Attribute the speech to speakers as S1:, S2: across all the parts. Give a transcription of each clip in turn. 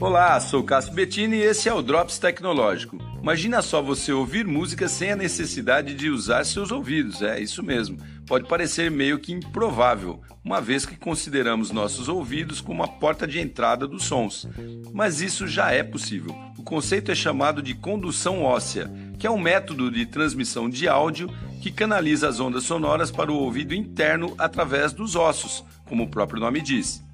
S1: Olá, sou Cássio Bettini e esse é o Drops Tecnológico. Imagina só você ouvir música sem a necessidade de usar seus ouvidos, é isso mesmo. Pode parecer meio que improvável, uma vez que consideramos nossos ouvidos como a porta de entrada dos sons. Mas isso já é possível. O conceito é chamado de condução óssea, que é um método de transmissão de áudio que canaliza as ondas sonoras para o ouvido interno através dos ossos, como o próprio nome diz.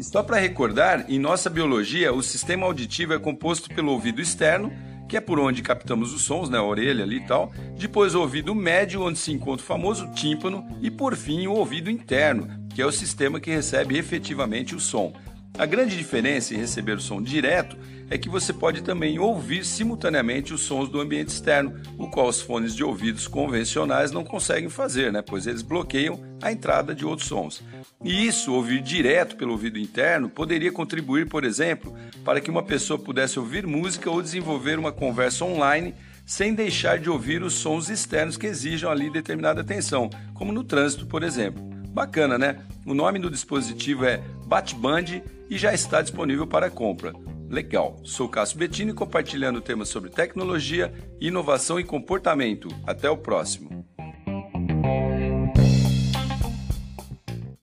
S1: Só para recordar, em nossa biologia, o sistema auditivo é composto pelo ouvido externo, que é por onde captamos os sons, né, a orelha ali e tal, depois o ouvido médio, onde se encontra o famoso tímpano, e por fim o ouvido interno, que é o sistema que recebe efetivamente o som. A grande diferença em receber o som direto é que você pode também ouvir simultaneamente os sons do ambiente externo, o qual os fones de ouvidos convencionais não conseguem fazer, né? pois eles bloqueiam a entrada de outros sons. E isso, ouvir direto pelo ouvido interno, poderia contribuir, por exemplo, para que uma pessoa pudesse ouvir música ou desenvolver uma conversa online sem deixar de ouvir os sons externos que exijam ali determinada atenção, como no trânsito, por exemplo. Bacana, né? O nome do dispositivo é Batband e já está disponível para compra. Legal. Sou Cássio Bettini compartilhando temas sobre tecnologia, inovação e comportamento. Até o próximo.